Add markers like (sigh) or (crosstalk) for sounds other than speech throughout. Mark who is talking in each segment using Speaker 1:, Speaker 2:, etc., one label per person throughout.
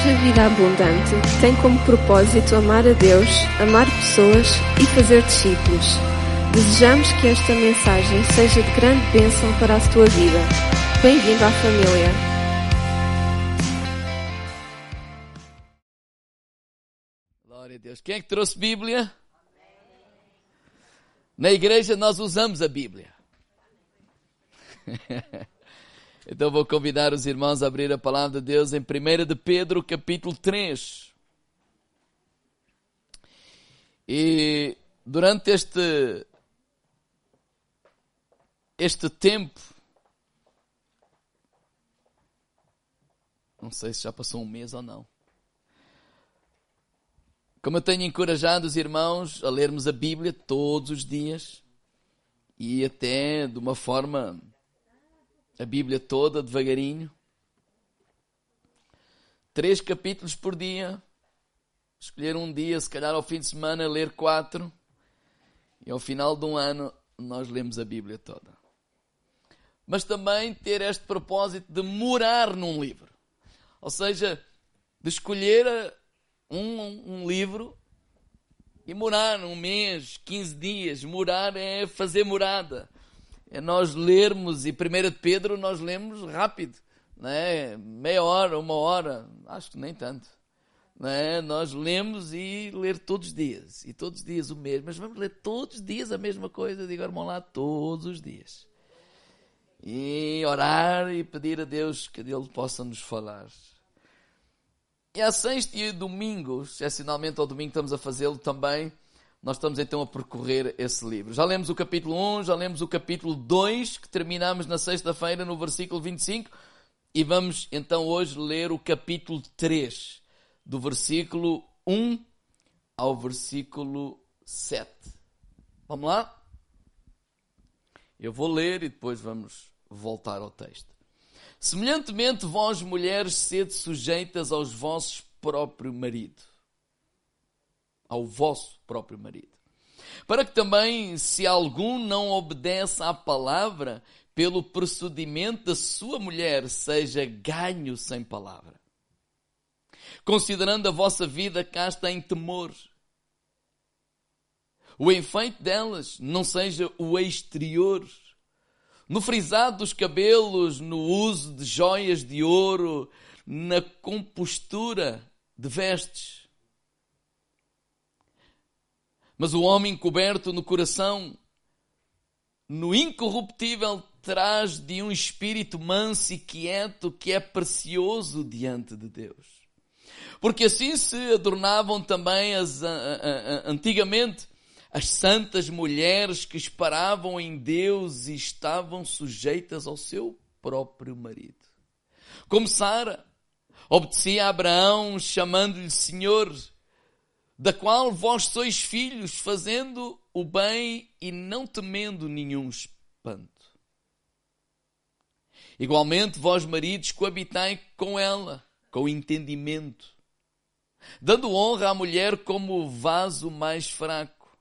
Speaker 1: Igreja Vida Abundante tem como propósito amar a Deus, amar pessoas e fazer discípulos. Desejamos que esta mensagem seja de grande bênção para a tua vida. Bem-vindo à família.
Speaker 2: Glória a Deus. Quem é que trouxe Bíblia? Na igreja nós usamos a Bíblia. (laughs) Então vou convidar os irmãos a abrir a palavra de Deus em 1 de Pedro, capítulo 3. E durante este este tempo não sei se já passou um mês ou não. Como eu tenho encorajado os irmãos a lermos a Bíblia todos os dias e até de uma forma a Bíblia toda devagarinho. Três capítulos por dia. Escolher um dia, se calhar ao fim de semana, ler quatro. E ao final de um ano, nós lemos a Bíblia toda. Mas também ter este propósito de morar num livro. Ou seja, de escolher um, um livro e morar um mês, 15 dias. Morar é fazer morada é nós lermos, e 1 Pedro nós lemos rápido, né? meia hora, uma hora, acho que nem tanto. Né? Nós lemos e ler todos os dias, e todos os dias o mesmo, mas vamos ler todos os dias a mesma coisa, digo, irmão lá, todos os dias. E orar e pedir a Deus que Ele possa nos falar. E a sexta e domingo, excepcionalmente ao domingo estamos a fazê-lo também, nós estamos então a percorrer esse livro. Já lemos o capítulo 1, já lemos o capítulo 2, que terminamos na sexta-feira no versículo 25, e vamos então hoje ler o capítulo 3, do versículo 1 ao versículo 7. Vamos lá? Eu vou ler e depois vamos voltar ao texto. Semelhantemente, vós mulheres, sede sujeitas aos vossos próprio marido ao vosso próprio marido. Para que também, se algum não obedece à palavra, pelo procedimento da sua mulher seja ganho sem palavra. Considerando a vossa vida casta em temor. O enfeite delas não seja o exterior, no frisado dos cabelos, no uso de joias de ouro, na compostura de vestes Mas o homem coberto no coração, no incorruptível, traz de um espírito manso e quieto que é precioso diante de Deus. Porque assim se adornavam também as, antigamente as santas mulheres que esperavam em Deus e estavam sujeitas ao seu próprio marido. Como Sara, obedecia a Abraão chamando-lhe Senhor, da qual vós sois filhos, fazendo o bem e não temendo nenhum espanto. Igualmente, vós maridos, coabitai com ela, com entendimento, dando honra à mulher como o vaso mais fraco,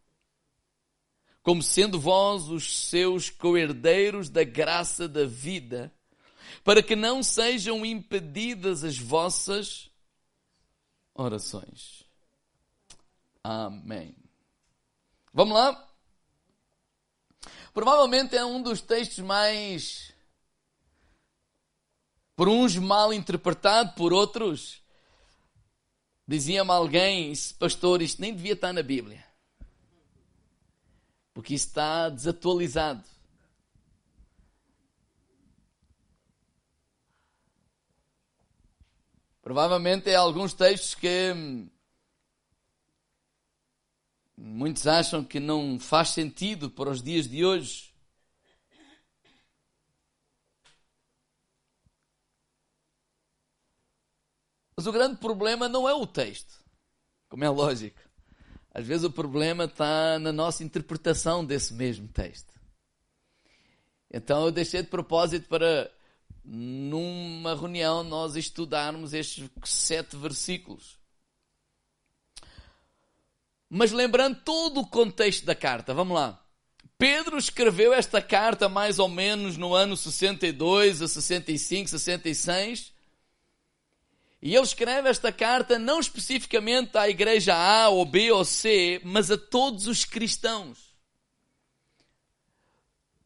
Speaker 2: como sendo vós os seus coerdeiros da graça da vida, para que não sejam impedidas as vossas orações. Amém. Vamos lá? Provavelmente é um dos textos mais, por uns mal interpretado, por outros. Dizia-me alguém, pastor, isto nem devia estar na Bíblia. Porque isso está desatualizado. Provavelmente é alguns textos que hum, Muitos acham que não faz sentido para os dias de hoje. Mas o grande problema não é o texto, como é lógico. Às vezes o problema está na nossa interpretação desse mesmo texto. Então eu deixei de propósito para, numa reunião, nós estudarmos estes sete versículos. Mas lembrando todo o contexto da carta, vamos lá. Pedro escreveu esta carta mais ou menos no ano 62 a 65, 66. E ele escreve esta carta não especificamente à igreja A ou B ou C, mas a todos os cristãos.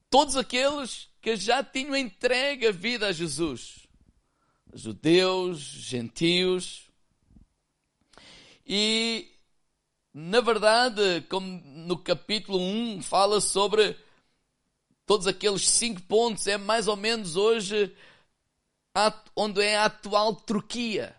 Speaker 2: Todos aqueles que já tinham entregue a vida a Jesus. Judeus, gentios. E, na verdade, como no capítulo 1 fala sobre todos aqueles cinco pontos, é mais ou menos hoje onde é a atual Turquia.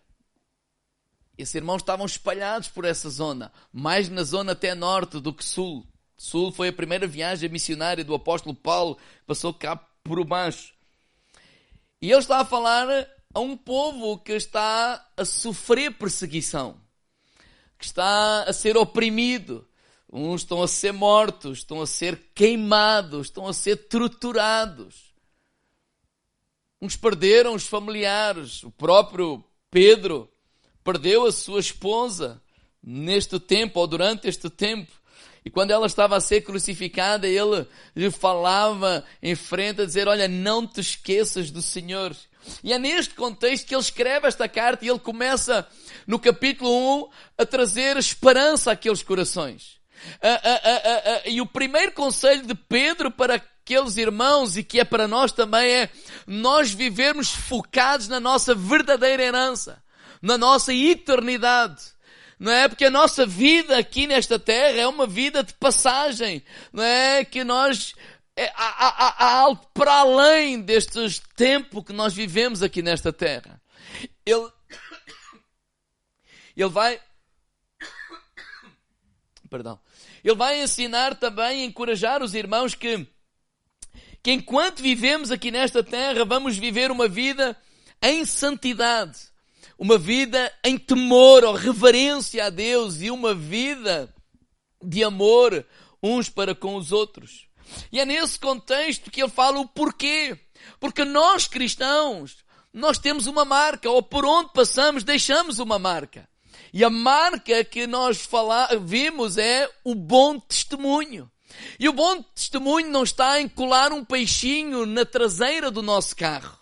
Speaker 2: Esses irmãos estavam espalhados por essa zona, mais na zona até norte do que sul. Sul foi a primeira viagem missionária do apóstolo Paulo, passou cá por baixo. E ele está a falar a um povo que está a sofrer perseguição, que está a ser oprimido. Uns estão a ser mortos, estão a ser queimados, estão a ser torturados. Uns perderam os familiares. O próprio Pedro perdeu a sua esposa neste tempo ou durante este tempo. E quando ela estava a ser crucificada, ele lhe falava em frente a dizer: Olha, não te esqueças do Senhor. E é neste contexto que ele escreve esta carta e ele começa no capítulo 1 a trazer esperança àqueles corações. e o primeiro conselho de Pedro para aqueles irmãos e que é para nós também é nós vivermos focados na nossa verdadeira herança, na nossa eternidade. Não é? Porque a nossa vida aqui nesta terra é uma vida de passagem. Não é? Que nós, é, há, há algo para além deste tempo que nós vivemos aqui nesta terra. Ele, ele vai, perdão, ele vai ensinar também, encorajar os irmãos que que enquanto vivemos aqui nesta terra, vamos viver uma vida em santidade, uma vida em temor ou reverência a Deus e uma vida de amor uns para com os outros. E é nesse contexto que ele fala o porquê. Porque nós cristãos, nós temos uma marca, ou por onde passamos deixamos uma marca. E a marca que nós fala, vimos é o bom testemunho. E o bom testemunho não está em colar um peixinho na traseira do nosso carro.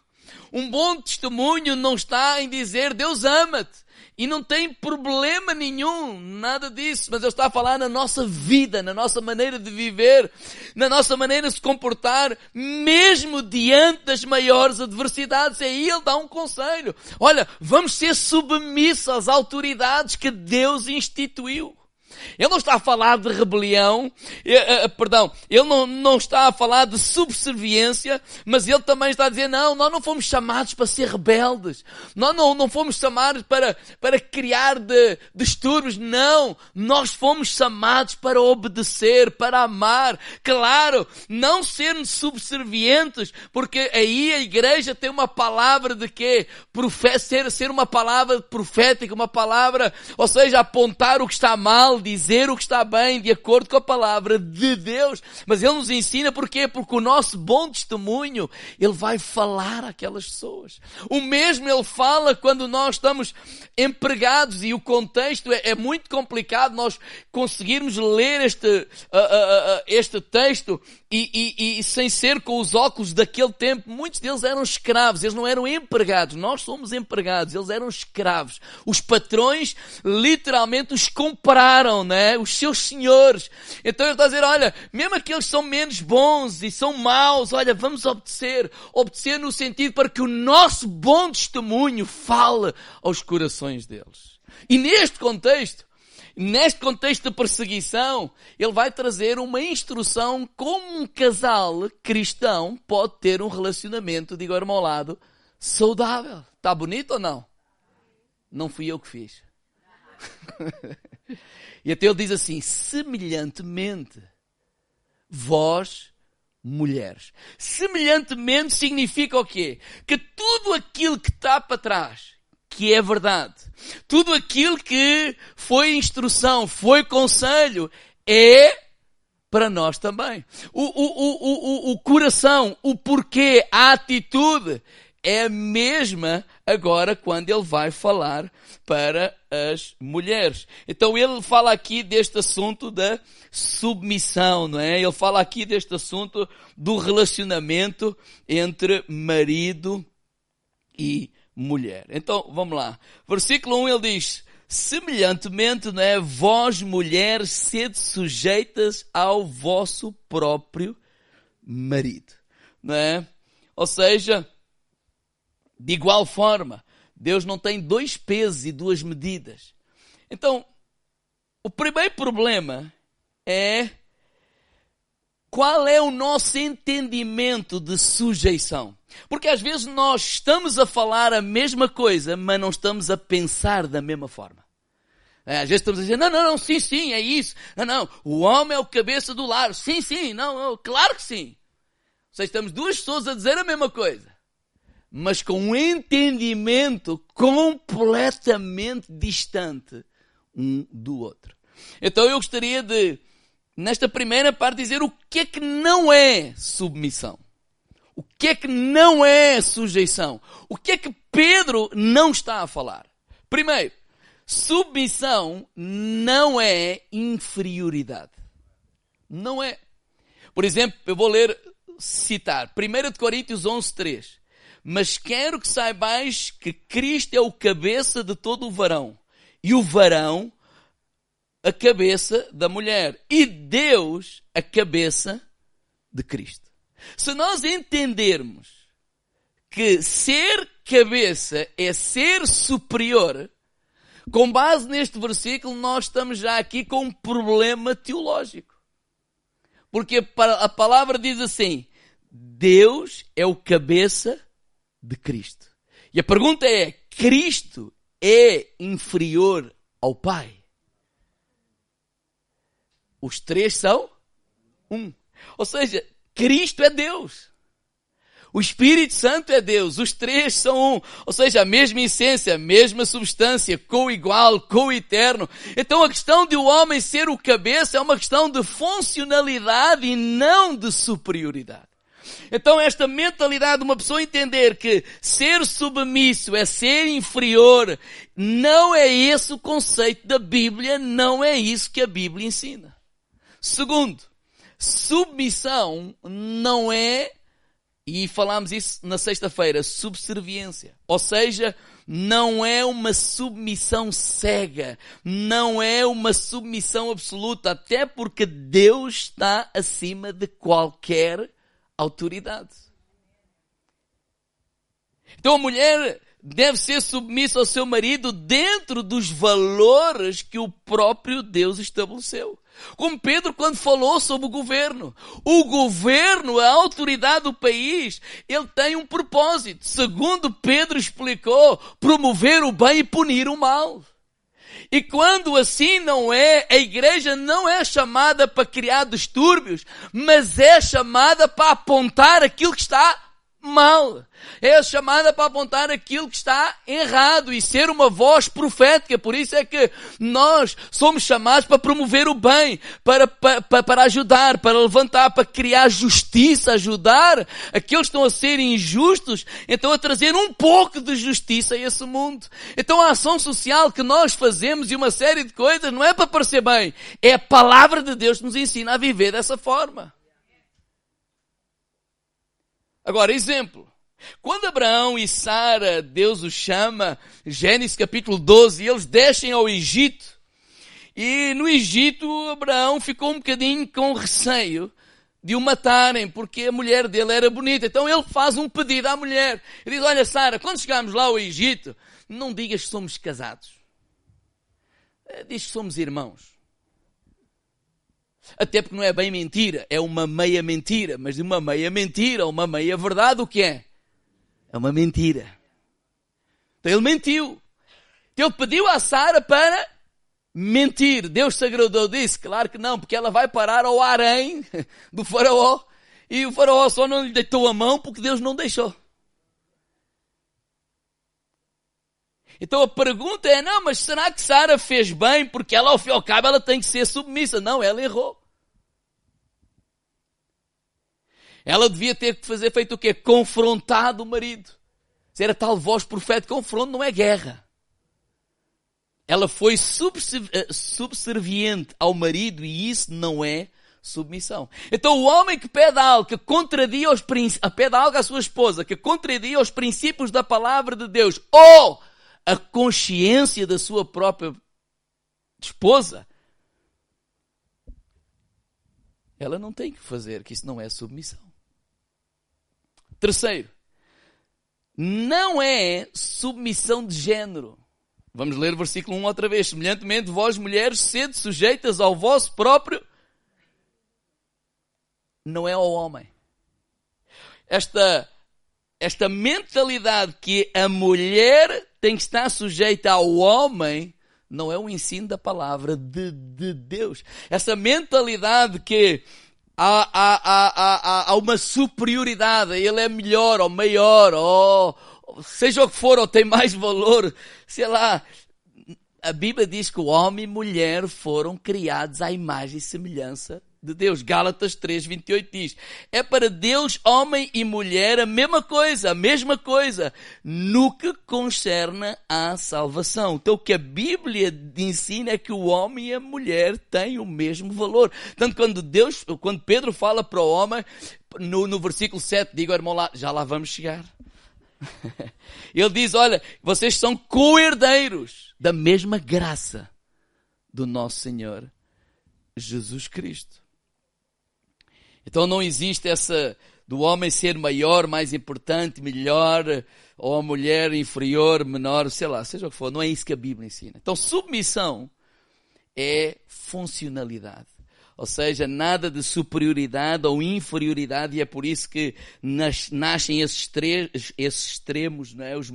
Speaker 2: Um bom testemunho não está em dizer Deus ama-te. E não tem problema nenhum, nada disso, mas Ele está a falar na nossa vida, na nossa maneira de viver, na nossa maneira de se comportar, mesmo diante das maiores adversidades. E aí Ele dá um conselho. Olha, vamos ser submissos às autoridades que Deus instituiu. Ele não está a falar de rebelião, eh, eh, perdão, ele não, não está a falar de subserviência, mas ele também está a dizer, não, nós não fomos chamados para ser rebeldes, nós não, não fomos chamados para, para criar de, distúrbios, não, nós fomos chamados para obedecer, para amar, claro, não sermos subservientes, porque aí a igreja tem uma palavra de quê? Profe ser, ser uma palavra profética, uma palavra, ou seja, apontar o que está mal, dizer o que está bem de acordo com a palavra de Deus. Mas Ele nos ensina porquê? Porque o nosso bom testemunho, Ele vai falar àquelas pessoas. O mesmo Ele fala quando nós estamos empregados e o contexto é, é muito complicado nós conseguirmos ler este, uh, uh, uh, este texto e, e, e, sem ser com os óculos daquele tempo, muitos deles eram escravos, eles não eram empregados, nós somos empregados, eles eram escravos. Os patrões literalmente os compraram, né? Os seus senhores. Então ele está dizer, olha, mesmo aqueles que são menos bons e são maus, olha, vamos obedecer. Obedecer no sentido para que o nosso bom testemunho fale aos corações deles. E neste contexto, Neste contexto de perseguição, ele vai trazer uma instrução como um casal cristão pode ter um relacionamento, digo ao lado, saudável. Está bonito ou não? Não fui eu que fiz. (laughs) e até ele diz assim: semelhantemente, vós, mulheres. Semelhantemente significa o quê? Que tudo aquilo que está para trás, que é verdade. Tudo aquilo que foi instrução, foi conselho, é para nós também. O, o, o, o, o coração, o porquê, a atitude é a mesma agora quando ele vai falar para as mulheres. Então ele fala aqui deste assunto da submissão, não é? Ele fala aqui deste assunto do relacionamento entre marido e mulher. Então, vamos lá. Versículo 1 ele diz: Semelhantemente, não é? Vós, mulheres, sede sujeitas ao vosso próprio marido. Não é? Ou seja, de igual forma, Deus não tem dois pesos e duas medidas. Então, o primeiro problema é qual é o nosso entendimento de sujeição. Porque às vezes nós estamos a falar a mesma coisa, mas não estamos a pensar da mesma forma. É, às vezes estamos a dizer, não, não, não, sim, sim, é isso. Não, não, o homem é o cabeça do lar. Sim, sim, não, não claro que sim. Ou seja, estamos duas pessoas a dizer a mesma coisa. Mas com um entendimento completamente distante um do outro. Então eu gostaria de, nesta primeira parte, dizer o que é que não é submissão. O que é que não é sujeição? O que é que Pedro não está a falar? Primeiro, submissão não é inferioridade. Não é. Por exemplo, eu vou ler, citar, 1 Coríntios 11, 3. Mas quero que saibais que Cristo é o cabeça de todo o varão, e o varão a cabeça da mulher, e Deus a cabeça de Cristo. Se nós entendermos que ser cabeça é ser superior, com base neste versículo, nós estamos já aqui com um problema teológico. Porque a palavra diz assim: Deus é o cabeça de Cristo. E a pergunta é: Cristo é inferior ao Pai? Os três são um. Ou seja, Cristo é Deus. O Espírito Santo é Deus, os três são um, ou seja, a mesma essência, a mesma substância, co-igual, co-eterno. Então a questão de o homem ser o cabeça é uma questão de funcionalidade e não de superioridade. Então esta mentalidade de uma pessoa entender que ser submisso é ser inferior, não é esse o conceito da Bíblia, não é isso que a Bíblia ensina. Segundo, submissão não é, e falámos isso na sexta-feira, subserviência. Ou seja, não é uma submissão cega, não é uma submissão absoluta, até porque Deus está acima de qualquer autoridade. Então a mulher deve ser submissa ao seu marido dentro dos valores que o próprio Deus estabeleceu. Como Pedro quando falou sobre o governo. O governo, a autoridade do país, ele tem um propósito. Segundo Pedro explicou, promover o bem e punir o mal. E quando assim não é, a igreja não é chamada para criar distúrbios, mas é chamada para apontar aquilo que está mal. É chamada para apontar aquilo que está errado e ser uma voz profética. Por isso é que nós somos chamados para promover o bem, para, para, para ajudar, para levantar, para criar justiça, ajudar aqueles que estão a ser injustos, então a trazer um pouco de justiça a esse mundo. Então a ação social que nós fazemos e uma série de coisas não é para parecer bem, é a palavra de Deus que nos ensina a viver dessa forma. Agora, exemplo. Quando Abraão e Sara, Deus os chama, Gênesis capítulo 12, eles descem ao Egito. E no Egito, Abraão ficou um bocadinho com receio de o matarem, porque a mulher dele era bonita. Então ele faz um pedido à mulher. Diz, olha Sara, quando chegarmos lá ao Egito, não digas que somos casados. Eh, diz que somos irmãos. Até porque não é bem mentira, é uma meia mentira. Mas de uma meia mentira, uma meia verdade, o que é? É uma mentira. Então ele mentiu. Então ele pediu a Sara para mentir. Deus se agradou disso? Claro que não, porque ela vai parar ao harém do faraó. E o faraó só não lhe deitou a mão porque Deus não deixou. Então a pergunta é, não, mas será que Sara fez bem? Porque ela, ao fim e ao cabo, ela tem que ser submissa. Não, ela errou. Ela devia ter que fazer feito o quê? Confrontado o marido. Se era tal voz profética, confronto não é guerra. Ela foi eh, subserviente ao marido e isso não é submissão. Então o homem que pede algo que contradia os pede algo à sua esposa que contradia os princípios da palavra de Deus ou a consciência da sua própria esposa, ela não tem que fazer, que isso não é submissão. Terceiro, não é submissão de género. Vamos ler o versículo 1 outra vez. Semelhantemente, vós mulheres, sede sujeitas ao vosso próprio. Não é ao homem. Esta, esta mentalidade que a mulher tem que estar sujeita ao homem não é o ensino da palavra de, de Deus. Essa mentalidade que há, há, há, há, uma superioridade, ele é melhor ou maior, ou seja o que for, ou tem mais valor, sei lá. A Bíblia diz que o homem e mulher foram criados à imagem e semelhança de Deus. Gálatas 3, 28 diz: É para Deus, homem e mulher, a mesma coisa, a mesma coisa, no que concerne à salvação. Então, o que a Bíblia ensina é que o homem e a mulher têm o mesmo valor. Tanto quando Deus, quando Pedro fala para o homem, no, no versículo 7, digo, irmão, lá, já lá vamos chegar. (laughs) Ele diz: Olha, vocês são co-herdeiros da mesma graça do nosso Senhor Jesus Cristo. Então não existe essa do homem ser maior, mais importante, melhor, ou a mulher inferior, menor, sei lá, seja o que for. Não é isso que a Bíblia ensina. Então submissão é funcionalidade. Ou seja, nada de superioridade ou inferioridade, e é por isso que nascem esses, esses extremos, não é? Os,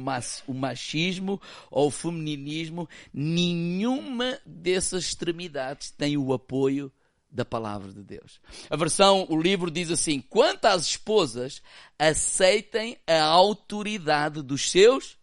Speaker 2: o machismo ou o femininismo. Nenhuma dessas extremidades tem o apoio da palavra de Deus. A versão, o livro diz assim: quanto às esposas, aceitem a autoridade dos seus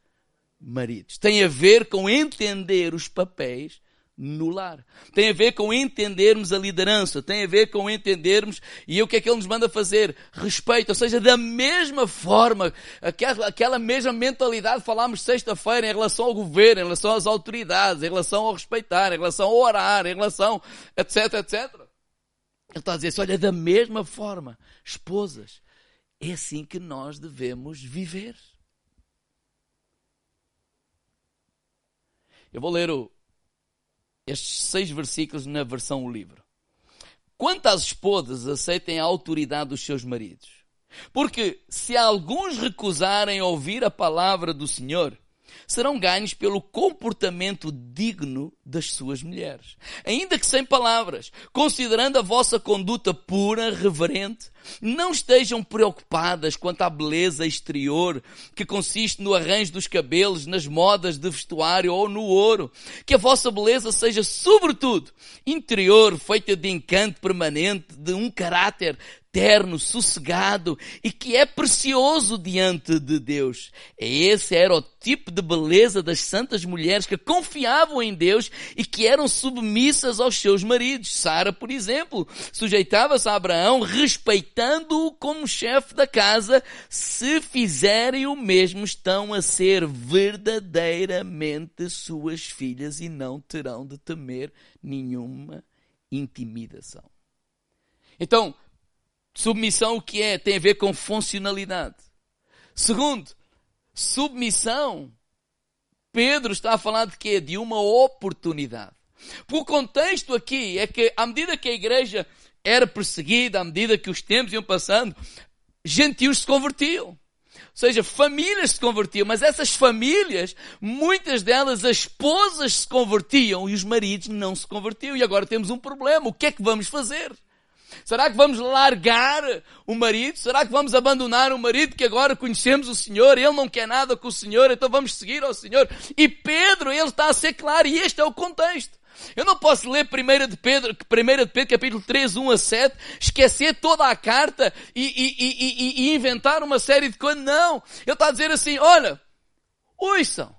Speaker 2: maridos. Tem a ver com entender os papéis no lar. Tem a ver com entendermos a liderança, tem a ver com entendermos e o que é que ele nos manda fazer? Respeito, ou seja, da mesma forma, aquela, aquela mesma mentalidade falámos sexta-feira em relação ao governo, em relação às autoridades, em relação ao respeitar, em relação ao orar, em relação, etc, etc. Ele está a dizer assim: olha, da mesma forma, esposas, é assim que nós devemos viver. Eu vou ler o, estes seis versículos na versão o livro. Quanto às esposas, aceitem a autoridade dos seus maridos. Porque se alguns recusarem ouvir a palavra do Senhor, serão ganhos pelo comportamento digno das suas mulheres. Ainda que sem palavras, considerando a vossa conduta pura, reverente, não estejam preocupadas quanto à beleza exterior, que consiste no arranjo dos cabelos, nas modas de vestuário ou no ouro. Que a vossa beleza seja, sobretudo, interior, feita de encanto permanente, de um caráter terno, sossegado e que é precioso diante de Deus. Esse era o tipo de beleza das santas mulheres que confiavam em Deus e que eram submissas aos seus maridos. Sara, por exemplo, sujeitava-se a Abraão, respeitando-o como chefe da casa. Se fizerem o mesmo, estão a ser verdadeiramente suas filhas e não terão de temer nenhuma intimidação. Então, Submissão o que é? Tem a ver com funcionalidade. Segundo, submissão. Pedro está a falar de quê? De uma oportunidade. Porque o contexto aqui é que, à medida que a igreja era perseguida, à medida que os tempos iam passando, gentios se convertiam. Ou seja, famílias se convertiam, mas essas famílias, muitas delas, as esposas se convertiam e os maridos não se convertiam. E agora temos um problema. O que é que vamos fazer? Será que vamos largar o marido? Será que vamos abandonar o marido que agora conhecemos o Senhor? Ele não quer nada com o Senhor, então vamos seguir ao Senhor. E Pedro, ele está a ser claro, e este é o contexto. Eu não posso ler 1 de Pedro, 1 de Pedro capítulo 3, 1 a 7, esquecer toda a carta e, e, e, e inventar uma série de coisas. Não. Ele está a dizer assim, olha, ouçam,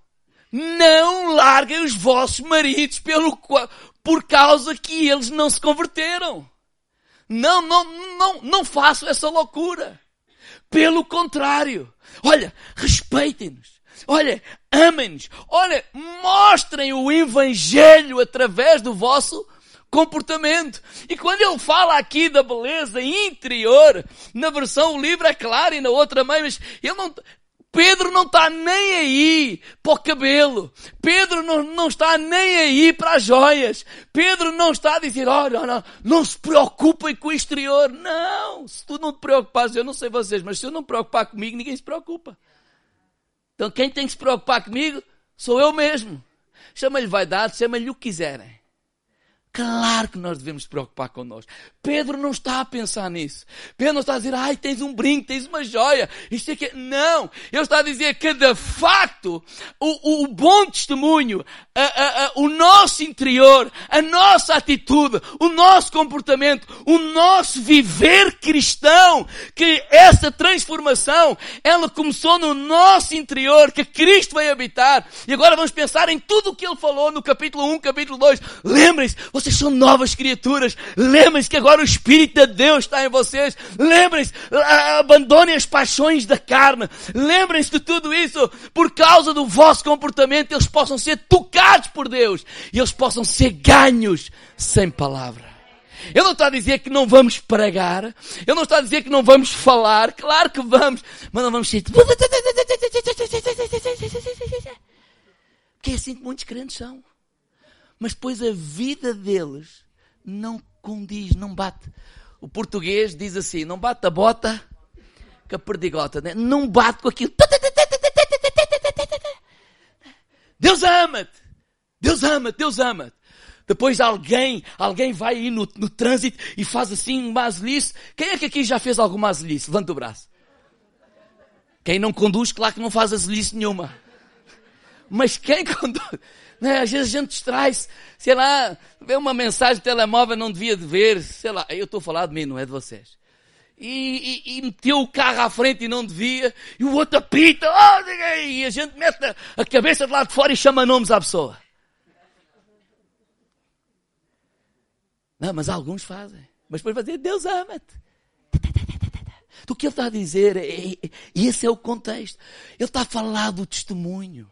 Speaker 2: não larguem os vossos maridos pelo, por causa que eles não se converteram. Não, não, não, não faço essa loucura. Pelo contrário, olha, respeitem-nos. Olha, amem-nos. Olha, mostrem o Evangelho através do vosso comportamento. E quando ele fala aqui da beleza interior, na versão o livro é claro e na outra também, mas ele não, Pedro não está nem aí para o cabelo. Pedro não, não está nem aí para as joias. Pedro não está a dizer, olha, não, não, se preocupem com o exterior. Não, se tu não te preocupares, eu não sei vocês, mas se eu não me preocupar comigo, ninguém se preocupa. Então quem tem que se preocupar comigo sou eu mesmo. Chama-lhe vaidade, chama-lhe o que quiserem. Claro que nós devemos nos preocupar connosco. Pedro não está a pensar nisso. Pedro não está a dizer, ai, tens um brinco, tens uma joia, isto é que Não. Ele está a dizer que, de facto, o, o bom testemunho, a, a, a, o nosso interior, a nossa atitude, o nosso comportamento, o nosso viver cristão, que essa transformação, ela começou no nosso interior, que Cristo vai habitar. E agora vamos pensar em tudo o que ele falou no capítulo 1, capítulo 2. Lembrem-se, vocês são novas criaturas. Lembrem-se que agora o Espírito de Deus está em vocês. Lembrem-se, abandonem as paixões da carne. Lembrem-se de tudo isso. Por causa do vosso comportamento, eles possam ser tocados por Deus. E eles possam ser ganhos sem palavra. Eu não estou a dizer que não vamos pregar. Eu não estou a dizer que não vamos falar. Claro que vamos. Mas não vamos ser... (laughs) Porque é assim que muitos crentes são mas depois a vida deles não condiz, não bate. O português diz assim: não bate a bota com a perdigota, né? não bate com aquilo. Deus ama-te, Deus ama-te, Deus ama-te. Depois alguém, alguém vai aí no, no trânsito e faz assim uma azelice. Quem é que aqui já fez alguma azelice? Levanta o braço. Quem não conduz, claro que não faz azelice nenhuma. Mas quem (laughs) conduz? Né? Às vezes a gente distrai-se, sei lá, vê uma mensagem de telemóvel, não devia de ver, sei lá, eu estou a falar de mim, não é de vocês. E, e, e, meteu o carro à frente e não devia, e o outro apita, oh, e a gente mete a, cabeça de lá de fora e chama nomes à pessoa. Não, mas alguns fazem. Mas depois vai dizer, Deus ama-te. O que ele está a dizer, é, é, esse é o contexto. Ele está a falar do testemunho.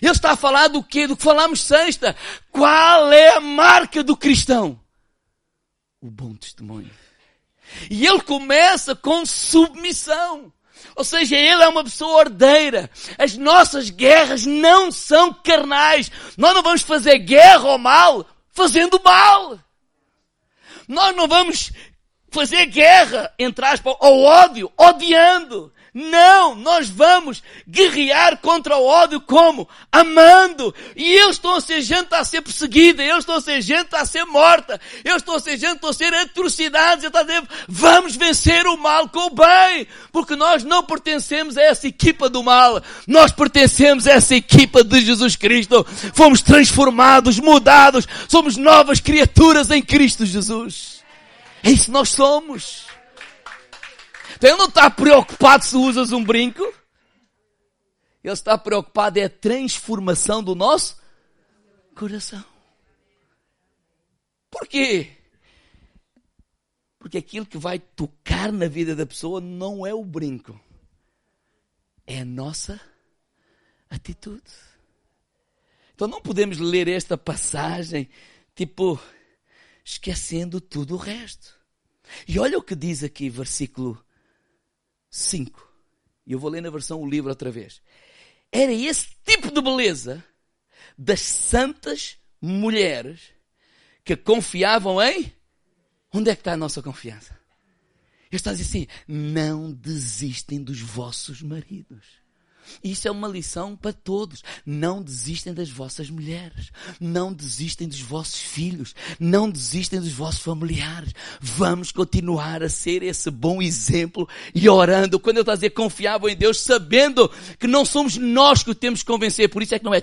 Speaker 2: Ele está a falar do quê? Do que falamos sexta. Qual é a marca do cristão? O bom testemunho. E ele começa com submissão. Ou seja, ele é uma pessoa ordeira. As nossas guerras não são carnais. Nós não vamos fazer guerra ao mal fazendo mal. Nós não vamos fazer guerra, entre aspas, ao ódio, odiando. Não, nós vamos guerrear contra o ódio como? Amando. E eles estão a ser gente a ser perseguida, eles estão a ser gente a ser morta, eles estão a ser gente a ser atrocidades. Está a dizer, vamos vencer o mal com o bem, porque nós não pertencemos a essa equipa do mal, nós pertencemos a essa equipa de Jesus Cristo. Fomos transformados, mudados, somos novas criaturas em Cristo Jesus. É isso que nós somos. Então não está preocupado se usas um brinco. Ele está preocupado é a transformação do nosso coração. Por quê? Porque aquilo que vai tocar na vida da pessoa não é o brinco, é a nossa atitude. Então não podemos ler esta passagem, tipo, esquecendo tudo o resto. E olha o que diz aqui, versículo 5. E eu vou ler na versão o livro outra vez. Era esse tipo de beleza das santas mulheres que confiavam em. Onde é que está a nossa confiança? Ele está a dizer assim: não desistem dos vossos maridos. Isso é uma lição para todos. Não desistem das vossas mulheres. Não desistem dos vossos filhos. Não desistem dos vossos familiares. Vamos continuar a ser esse bom exemplo e orando. Quando eu estou a dizer confiável em Deus, sabendo que não somos nós que o temos que convencer. Por isso é que não é.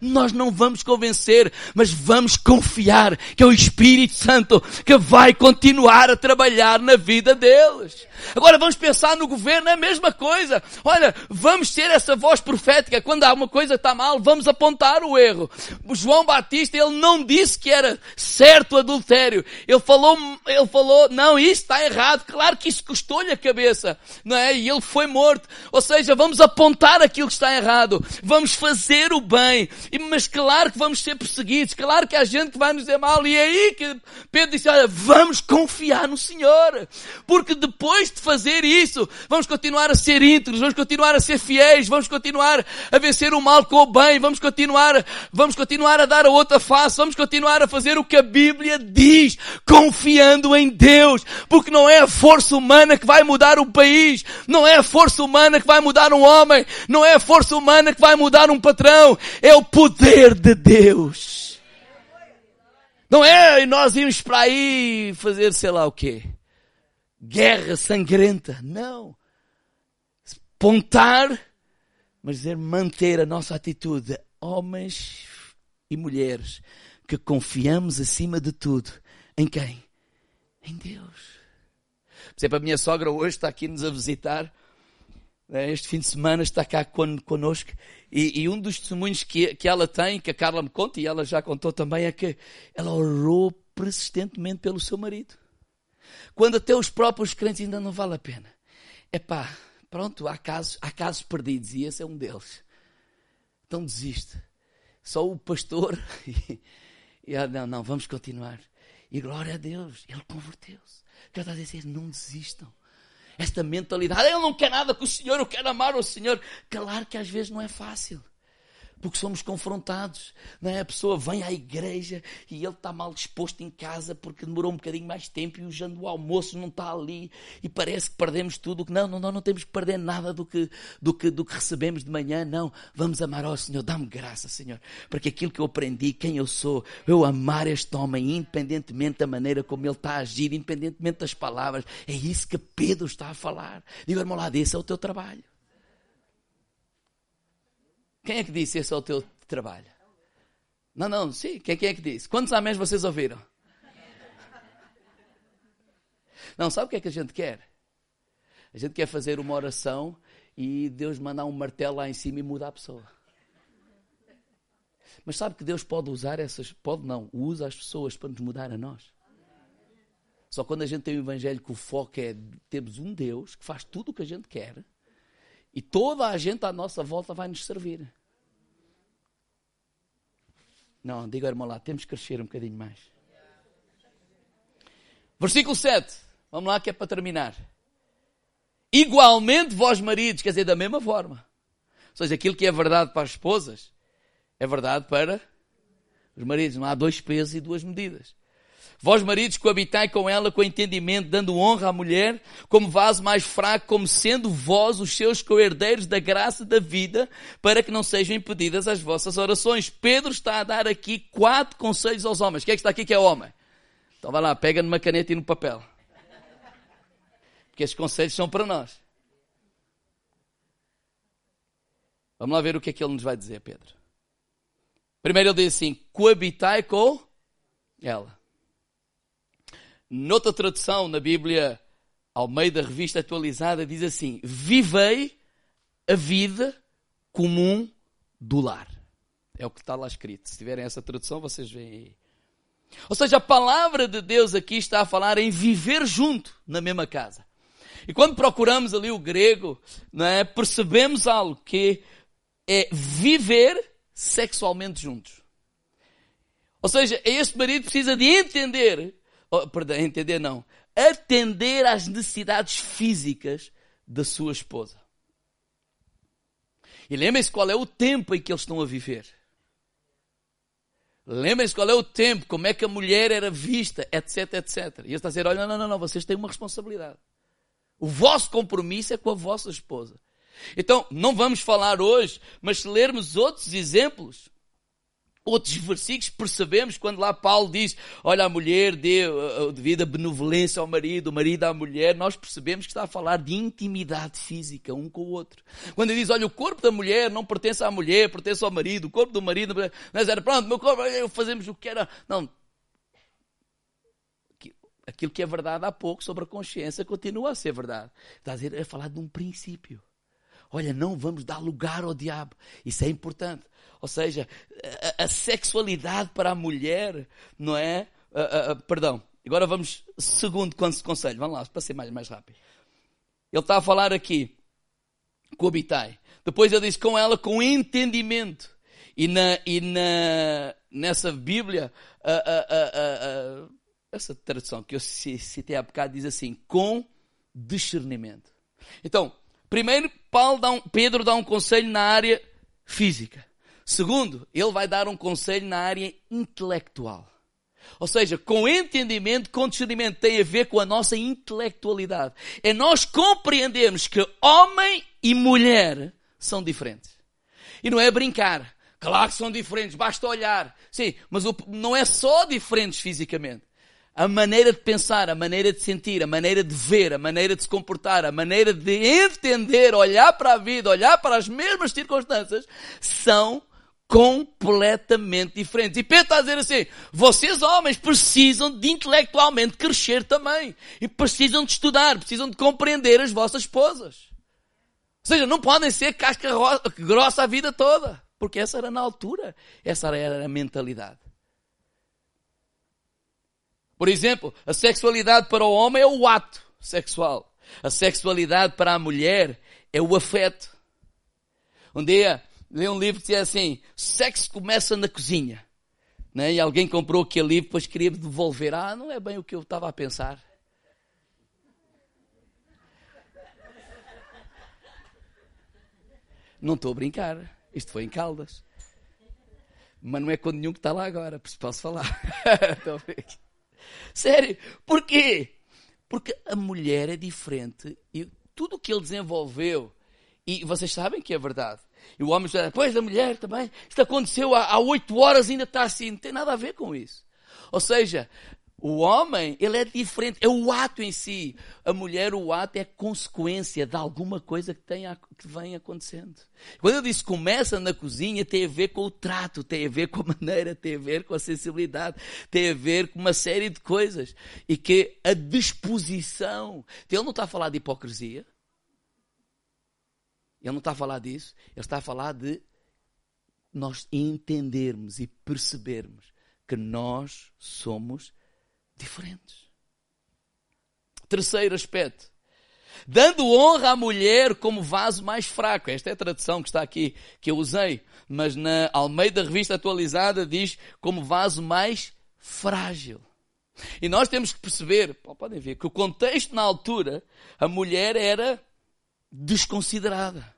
Speaker 2: Nós não vamos convencer, mas vamos confiar que é o Espírito Santo que vai continuar a trabalhar na vida deles. Agora vamos pensar no governo, é a mesma coisa. Olha, vamos ter essa voz profética. Quando há uma coisa que está mal, vamos apontar o erro. O João Batista, ele não disse que era certo o adultério. Ele falou, ele falou, não, isso está errado. Claro que isso custou-lhe a cabeça, não é? E ele foi morto. Ou seja, vamos apontar aquilo que está errado. Vamos fazer o bem. Mas claro que vamos ser perseguidos. Claro que há gente que vai nos dizer mal. E é aí que Pedro disse, olha, vamos confiar no Senhor. Porque depois de fazer isso, vamos continuar a ser íntegros, vamos continuar a ser fiéis, vamos continuar a vencer o mal com o bem, vamos continuar, vamos continuar a dar a outra face, vamos continuar a fazer o que a Bíblia diz, confiando em Deus. Porque não é a força humana que vai mudar o país, não é a força humana que vai mudar um homem, não é a força humana que vai mudar um patrão, é o poder de Deus. Não é e nós íamos para aí fazer sei lá o quê. Guerra sangrenta. Não. Pontar, mas dizer manter a nossa atitude de homens e mulheres que confiamos acima de tudo em quem? Em Deus. Por exemplo, a minha sogra hoje está aqui nos a visitar. Né, este fim de semana está cá conosco e, e, um dos testemunhos que, que ela tem, que a Carla me conta, e ela já contou também, é que ela orou persistentemente pelo seu marido. Quando até os próprios crentes ainda não vale a pena. É pá, pronto, há casos, há casos perdidos e esse é um deles. Então desiste. Só o pastor. (laughs) E, e ah, não, não, vamos continuar. E glória a Deus, ele converteu-se. Quero dizer, não desistam esta mentalidade. Eu não quero nada com o Senhor, eu quero amar o Senhor. Claro que às vezes não é fácil. Porque somos confrontados. Não é? A pessoa vem à igreja e ele está mal disposto em casa porque demorou um bocadinho mais tempo e o jando o almoço não está ali e parece que perdemos tudo. Não, não, não, não temos que perder nada do que, do, que, do que recebemos de manhã. Não, vamos amar ao Senhor. Dá-me graça, Senhor. Porque aquilo que eu aprendi, quem eu sou, eu amar este homem, independentemente da maneira como ele está a agir, independentemente das palavras. É isso que Pedro está a falar. Digo, irmão, lá, esse é o teu trabalho. Quem é que disse esse é o teu trabalho? Não, não, sim, quem, é que disse? Quantos améns vocês ouviram? Não, sabe o que é que a gente quer? A gente quer fazer uma oração e Deus mandar um martelo lá em cima e mudar a pessoa. Mas sabe que Deus pode usar essas, pode não, usa as pessoas para nos mudar a nós. Só quando a gente tem o evangelho que o foco é temos um Deus que faz tudo o que a gente quer e toda a gente à nossa volta vai nos servir. Não, diga irmão lá, temos que crescer um bocadinho mais. Versículo 7. Vamos lá que é para terminar. Igualmente vós maridos, quer dizer, da mesma forma. Ou seja, aquilo que é verdade para as esposas, é verdade para os maridos. Não há dois pesos e duas medidas. Vós, maridos, coabitai com ela com entendimento, dando honra à mulher, como vaso mais fraco, como sendo vós os seus coerdeiros da graça da vida, para que não sejam impedidas as vossas orações. Pedro está a dar aqui quatro conselhos aos homens. Quem é que está aqui que é homem? Então vai lá, pega numa caneta e no papel. Porque esses conselhos são para nós. Vamos lá ver o que é que ele nos vai dizer, Pedro. Primeiro ele diz assim: coabitai com ela. Noutra tradução na Bíblia, ao meio da revista atualizada, diz assim: Vivei a vida comum do lar. É o que está lá escrito. Se tiverem essa tradução, vocês veem aí. Ou seja, a palavra de Deus aqui está a falar em viver junto na mesma casa. E quando procuramos ali o grego, é, percebemos algo que é viver sexualmente juntos. Ou seja, este marido precisa de entender oh, perdão, entender não, atender às necessidades físicas da sua esposa. E lembrem-se qual é o tempo em que eles estão a viver. Lembrem-se qual é o tempo, como é que a mulher era vista, etc, etc. E ele está a dizer, olha, não, não, não, vocês têm uma responsabilidade. O vosso compromisso é com a vossa esposa. Então, não vamos falar hoje, mas se lermos outros exemplos, outros versículos percebemos quando lá Paulo diz, olha a mulher dê uh, uh, devido a benevolência ao marido, o marido à mulher, nós percebemos que está a falar de intimidade física um com o outro. Quando ele diz, olha o corpo da mulher não pertence à mulher, pertence ao marido, o corpo do marido, não era pronto, meu corpo, fazemos o que era. Não. aquilo que é verdade há pouco sobre a consciência continua a ser verdade. Está a dizer, é falar de um princípio. Olha, não vamos dar lugar ao diabo. Isso é importante. Ou seja, a, a sexualidade para a mulher, não é? Uh, uh, perdão. Agora vamos, segundo conselho. Vamos lá, para ser mais, mais rápido. Ele está a falar aqui, coabitai. Depois ele diz com ela com entendimento. E, na, e na, nessa Bíblia, uh, essa tradução que eu citei há bocado diz assim, com discernimento. Então, primeiro, dá um, Pedro dá um conselho na área física. Segundo, ele vai dar um conselho na área intelectual. Ou seja, com entendimento, com discernimento, tem a ver com a nossa intelectualidade. É nós compreendermos que homem e mulher são diferentes. E não é brincar. Claro que são diferentes, basta olhar. Sim, mas não é só diferentes fisicamente a maneira de pensar, a maneira de sentir, a maneira de ver, a maneira de se comportar, a maneira de entender, olhar para a vida, olhar para as mesmas circunstâncias, são completamente diferentes. E Pedro está a dizer assim, vocês homens precisam de intelectualmente crescer também. E precisam de estudar, precisam de compreender as vossas esposas. Ou seja, não podem ser casca grossa a vida toda. Porque essa era na altura, essa era a mentalidade. Por exemplo, a sexualidade para o homem é o ato sexual. A sexualidade para a mulher é o afeto. Um dia, li um livro que dizia assim, sexo começa na cozinha. Né? E alguém comprou aquele livro, depois queria devolver. Ah, não é bem o que eu estava a pensar. Não estou a brincar. Isto foi em Caldas. Mas não é com nenhum que está lá agora, por isso posso falar. (laughs) Sério. Porquê? Porque a mulher é diferente e tudo o que ele desenvolveu, e vocês sabem que é verdade. E o homem diz, pois a mulher também, isto aconteceu há oito horas ainda está assim. Não tem nada a ver com isso. Ou seja, o homem, ele é diferente, é o ato em si. A mulher, o ato é consequência de alguma coisa que, tenha, que vem acontecendo. Quando eu disse começa na cozinha, tem a ver com o trato, tem a ver com a maneira, tem a ver com a sensibilidade, tem a ver com uma série de coisas. E que a disposição. Ele não está a falar de hipocrisia. Ele não está a falar disso. Ele está a falar de nós entendermos e percebermos que nós somos diferentes. Terceiro aspecto. Dando honra à mulher como vaso mais fraco. Esta é a tradução que está aqui, que eu usei. Mas na Almeida Revista Atualizada diz como vaso mais frágil. E nós temos que perceber, podem ver, que o contexto na altura, a mulher era desconsiderada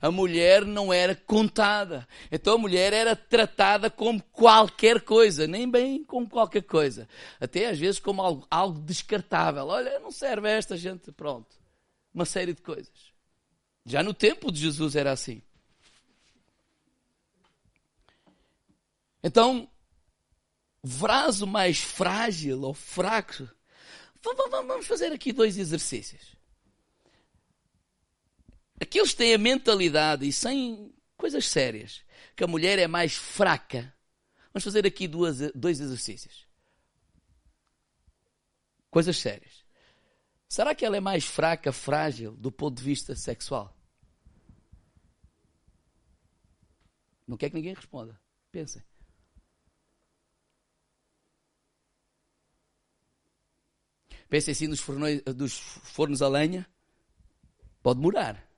Speaker 2: a mulher não era contada. Então a mulher era tratada como qualquer coisa, nem bem como qualquer coisa. Até às vezes como algo, algo descartável. Olha, não serve esta gente, pronto. Uma série de coisas. Já no tempo de Jesus era assim. Então, vaso mais frágil ou fraco. Vamos fazer aqui dois exercícios. Aqueles têm a mentalidade, e sem coisas sérias, que a mulher é mais fraca. Vamos fazer aqui duas, dois exercícios. Coisas sérias. Será que ela é mais fraca, frágil, do ponto de vista sexual? Não quer que ninguém responda. Pensem. Pensem assim nos fornos, dos fornos a lenha. Pode demorar.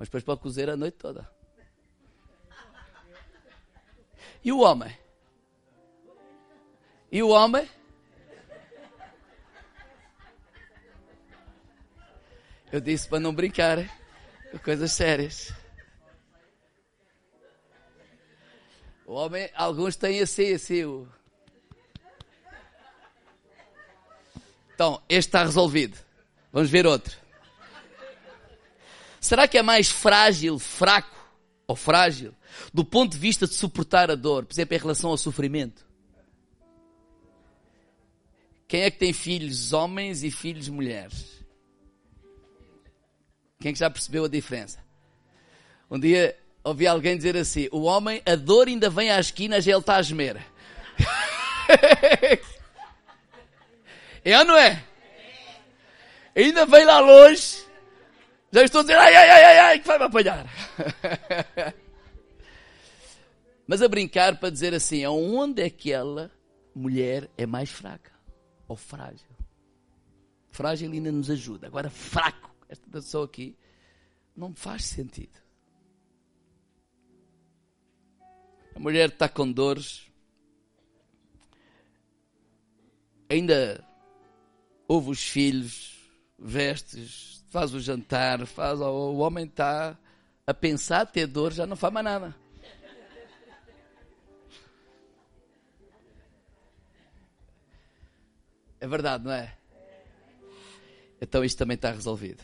Speaker 2: Mas depois pode cozer a noite toda. E o homem? E o homem? Eu disse para não brincar coisas sérias. O homem, alguns têm assim, assim. O... Então, este está resolvido. Vamos ver outro. Será que é mais frágil, fraco ou frágil do ponto de vista de suportar a dor, por exemplo, em relação ao sofrimento? Quem é que tem filhos homens e filhos mulheres? Quem é que já percebeu a diferença? Um dia ouvi alguém dizer assim: o homem, a dor ainda vem à esquina, já ele está a gemer. (laughs) É ou não é? Ainda vem lá longe. Já estou a dizer, ai, ai, ai, ai, ai, que vai me apanhar. (laughs) Mas a brincar para dizer assim, aonde é que aquela mulher é mais fraca? Ou frágil? Frágil ainda nos ajuda. Agora, fraco, esta pessoa aqui, não faz sentido. A mulher está com dores. Ainda ouve os filhos, vestes, faz o jantar, faz, o homem está a pensar, ter dor, já não faz mais nada. É verdade, não é? Então isto também está resolvido.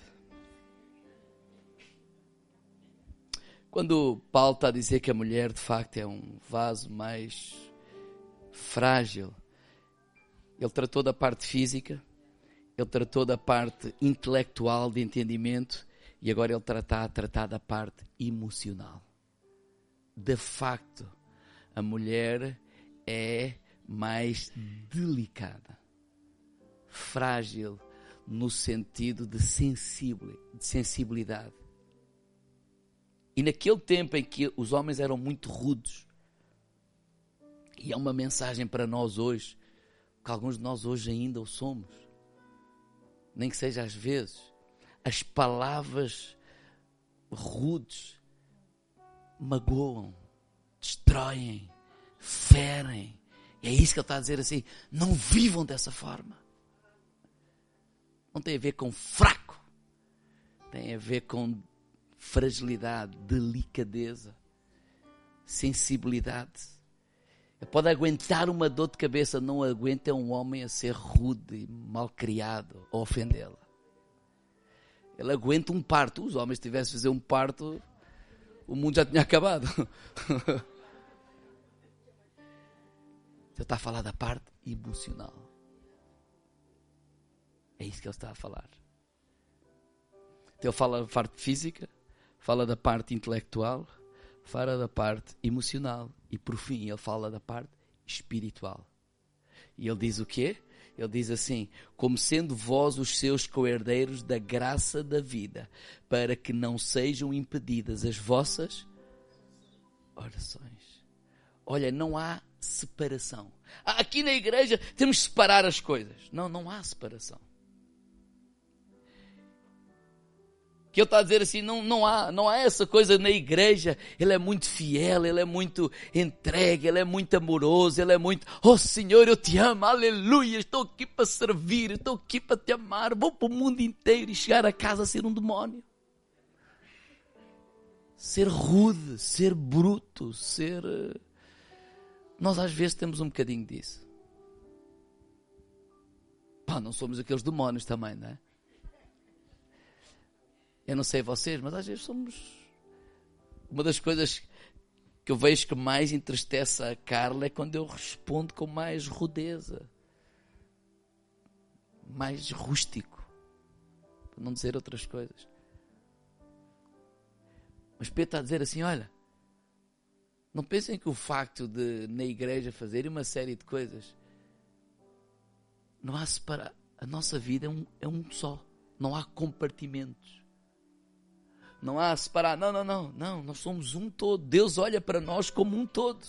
Speaker 2: Quando Paulo está a dizer que a mulher de facto é um vaso mais frágil, ele tratou da parte física, ele tratou da parte intelectual de entendimento e agora ele está a tratar da parte emocional. De facto, a mulher é mais delicada, frágil no sentido de, de sensibilidade. E naquele tempo em que os homens eram muito rudes, e é uma mensagem para nós hoje, que alguns de nós hoje ainda o somos, nem que seja às vezes, as palavras rudes magoam, destroem, ferem. E é isso que ele está a dizer assim: não vivam dessa forma. Não tem a ver com fraco, tem a ver com fragilidade, delicadeza, sensibilidade. Pode aguentar uma dor de cabeça, não aguenta um homem a ser rude, mal criado, ou ofendê-la. Ele aguenta um parto. Os homens tivessem fazer um parto, o mundo já tinha acabado. (laughs) Ele está a falar da parte emocional. É isso que ele está a falar. Então ele fala da parte física, fala da parte intelectual, fala da parte emocional e por fim ele fala da parte espiritual. E ele diz o quê? Ele diz assim: como sendo vós os seus coerdeiros da graça da vida, para que não sejam impedidas as vossas orações. Olha, não há separação. Aqui na igreja temos que separar as coisas. Não, não há separação. Que ele está a dizer assim, não, não, há, não há essa coisa na igreja, ele é muito fiel, ele é muito entregue, ele é muito amoroso, ele é muito, oh Senhor, eu te amo, aleluia, estou aqui para servir, estou aqui para te amar, vou para o mundo inteiro e chegar a casa a ser um demónio. Ser rude, ser bruto, ser... Eh, nós às vezes temos um bocadinho disso. Pá, não somos aqueles demónios também, não é? Eu não sei vocês, mas às vezes somos. Uma das coisas que eu vejo que mais entristece a Carla é quando eu respondo com mais rudeza, mais rústico, para não dizer outras coisas. Mas Pedro está a dizer assim: olha, não pensem que o facto de na igreja fazerem uma série de coisas não há separar. A nossa vida é um, é um só, não há compartimentos. Não há separar. Não, não, não. Não, nós somos um todo. Deus olha para nós como um todo.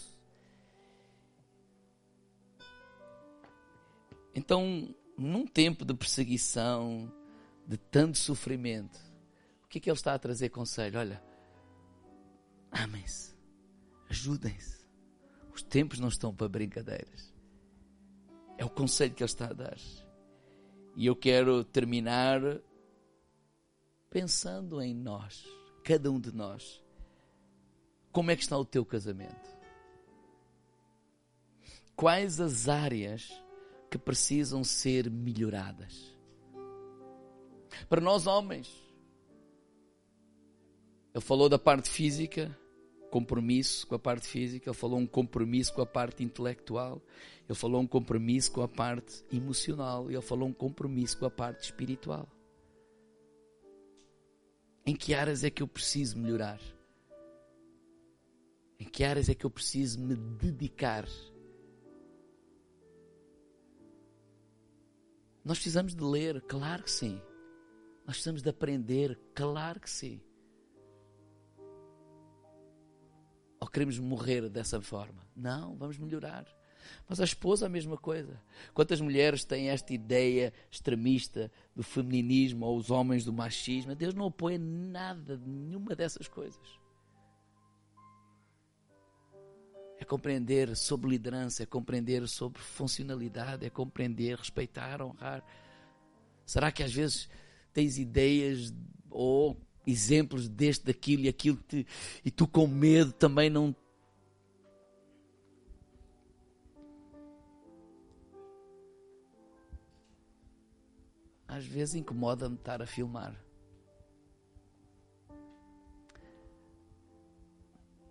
Speaker 2: Então, num tempo de perseguição, de tanto sofrimento, o que é que Ele está a trazer conselho? Olha, amem-se, ajudem-se. Os tempos não estão para brincadeiras. É o conselho que Ele está a dar. E eu quero terminar pensando em nós, cada um de nós. Como é que está o teu casamento? Quais as áreas que precisam ser melhoradas? Para nós homens, ele falou da parte física, compromisso com a parte física, ele falou um compromisso com a parte intelectual, ele falou um compromisso com a parte emocional, ele falou um compromisso com a parte espiritual. Em que áreas é que eu preciso melhorar? Em que áreas é que eu preciso me dedicar? Nós precisamos de ler, claro que sim. Nós precisamos de aprender, claro que sim. Ou queremos morrer dessa forma? Não, vamos melhorar. Mas a esposa a mesma coisa. Quantas mulheres têm esta ideia extremista do feminismo ou os homens do machismo? Deus não apoia nada, nenhuma dessas coisas. É compreender sobre liderança, é compreender sobre funcionalidade, é compreender, respeitar, honrar. Será que às vezes tens ideias ou exemplos deste, daquilo e aquilo e tu com medo também não às vezes incomoda-me estar a filmar.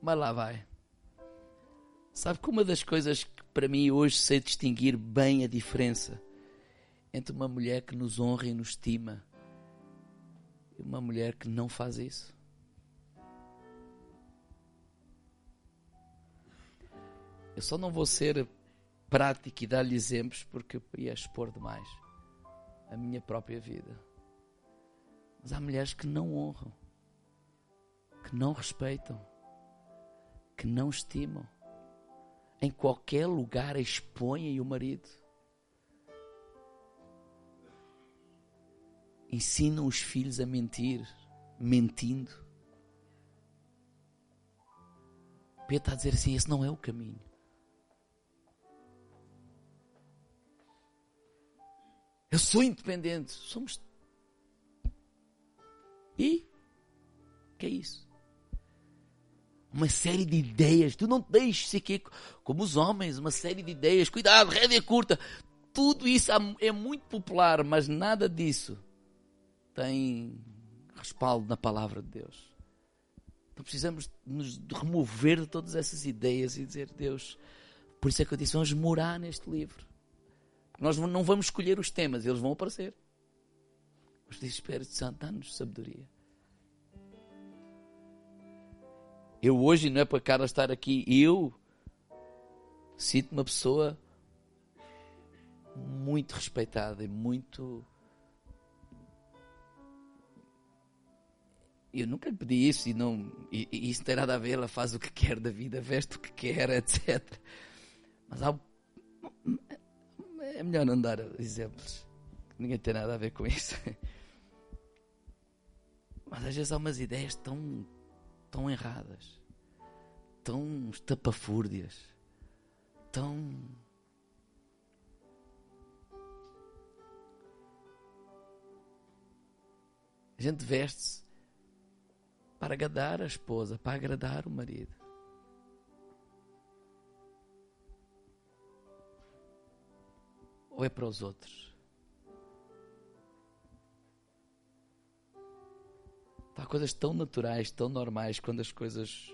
Speaker 2: Mas lá vai. Sabe que uma das coisas que para mim hoje sei distinguir bem a diferença entre uma mulher que nos honra e nos estima e uma mulher que não faz isso? Eu só não vou ser prático e dar-lhe exemplos porque ia expor demais a minha própria vida. Mas há mulheres que não honram, que não respeitam, que não estimam. Em qualquer lugar expõem o marido. Ensinam os filhos a mentir, mentindo. Pedro está a dizer assim: esse não é o caminho. Eu sou independente. Somos. E? que é isso? Uma série de ideias. Tu não deixes aqui como os homens, uma série de ideias. Cuidado, rédea curta. Tudo isso é muito popular, mas nada disso tem respaldo na palavra de Deus. Então precisamos nos remover de todas essas ideias e dizer, Deus, por isso é que eu disse, vamos morar neste livro. Nós não vamos escolher os temas, eles vão aparecer. Mas diz Espírito Santo, dá-nos sabedoria. Eu hoje, não é para cara estar aqui, eu sinto uma pessoa muito respeitada e muito. Eu nunca lhe pedi isso e, não, e, e isso não tem nada a ver. Ela faz o que quer da vida, veste o que quer, (laughs) etc. Mas há é melhor não dar exemplos. Ninguém tem nada a ver com isso. Mas às vezes há umas ideias tão, tão erradas, tão estapafúrdias, tão. A gente veste-se para agradar a esposa, para agradar o marido. Ou é para os outros? Há coisas tão naturais, tão normais, quando as coisas.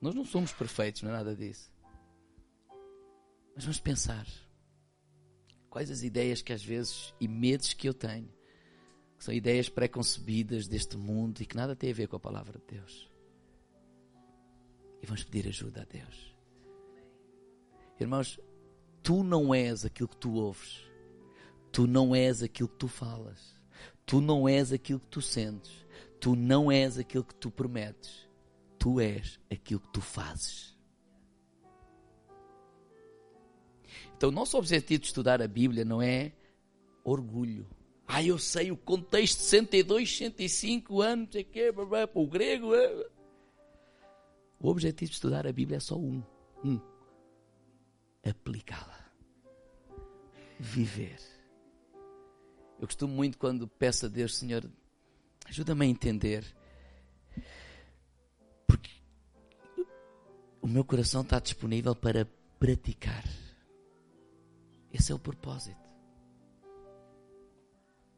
Speaker 2: Nós não somos perfeitos, não é nada disso. Mas vamos pensar. Quais as ideias que às vezes e medos que eu tenho, que são ideias pré-concebidas deste mundo e que nada têm a ver com a palavra de Deus. E vamos pedir ajuda a Deus. Irmãos, tu não és aquilo que tu ouves. Tu não és aquilo que tu falas. Tu não és aquilo que tu sentes. Tu não és aquilo que tu prometes. Tu és aquilo que tu fazes. Então, o nosso objetivo de estudar a Bíblia não é orgulho. Ah, eu sei o contexto de 102, 105 anos, sei que, o grego. É. O objetivo de estudar a Bíblia é só um: um aplicá-la, viver. Eu costumo muito quando peço a Deus, Senhor, ajuda-me a entender, porque o meu coração está disponível para praticar. Esse é o propósito.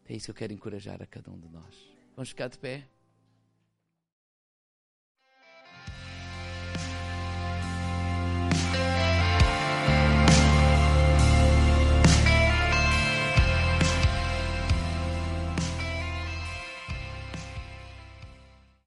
Speaker 2: É isso que eu quero encorajar a cada um de nós. Vamos ficar de pé?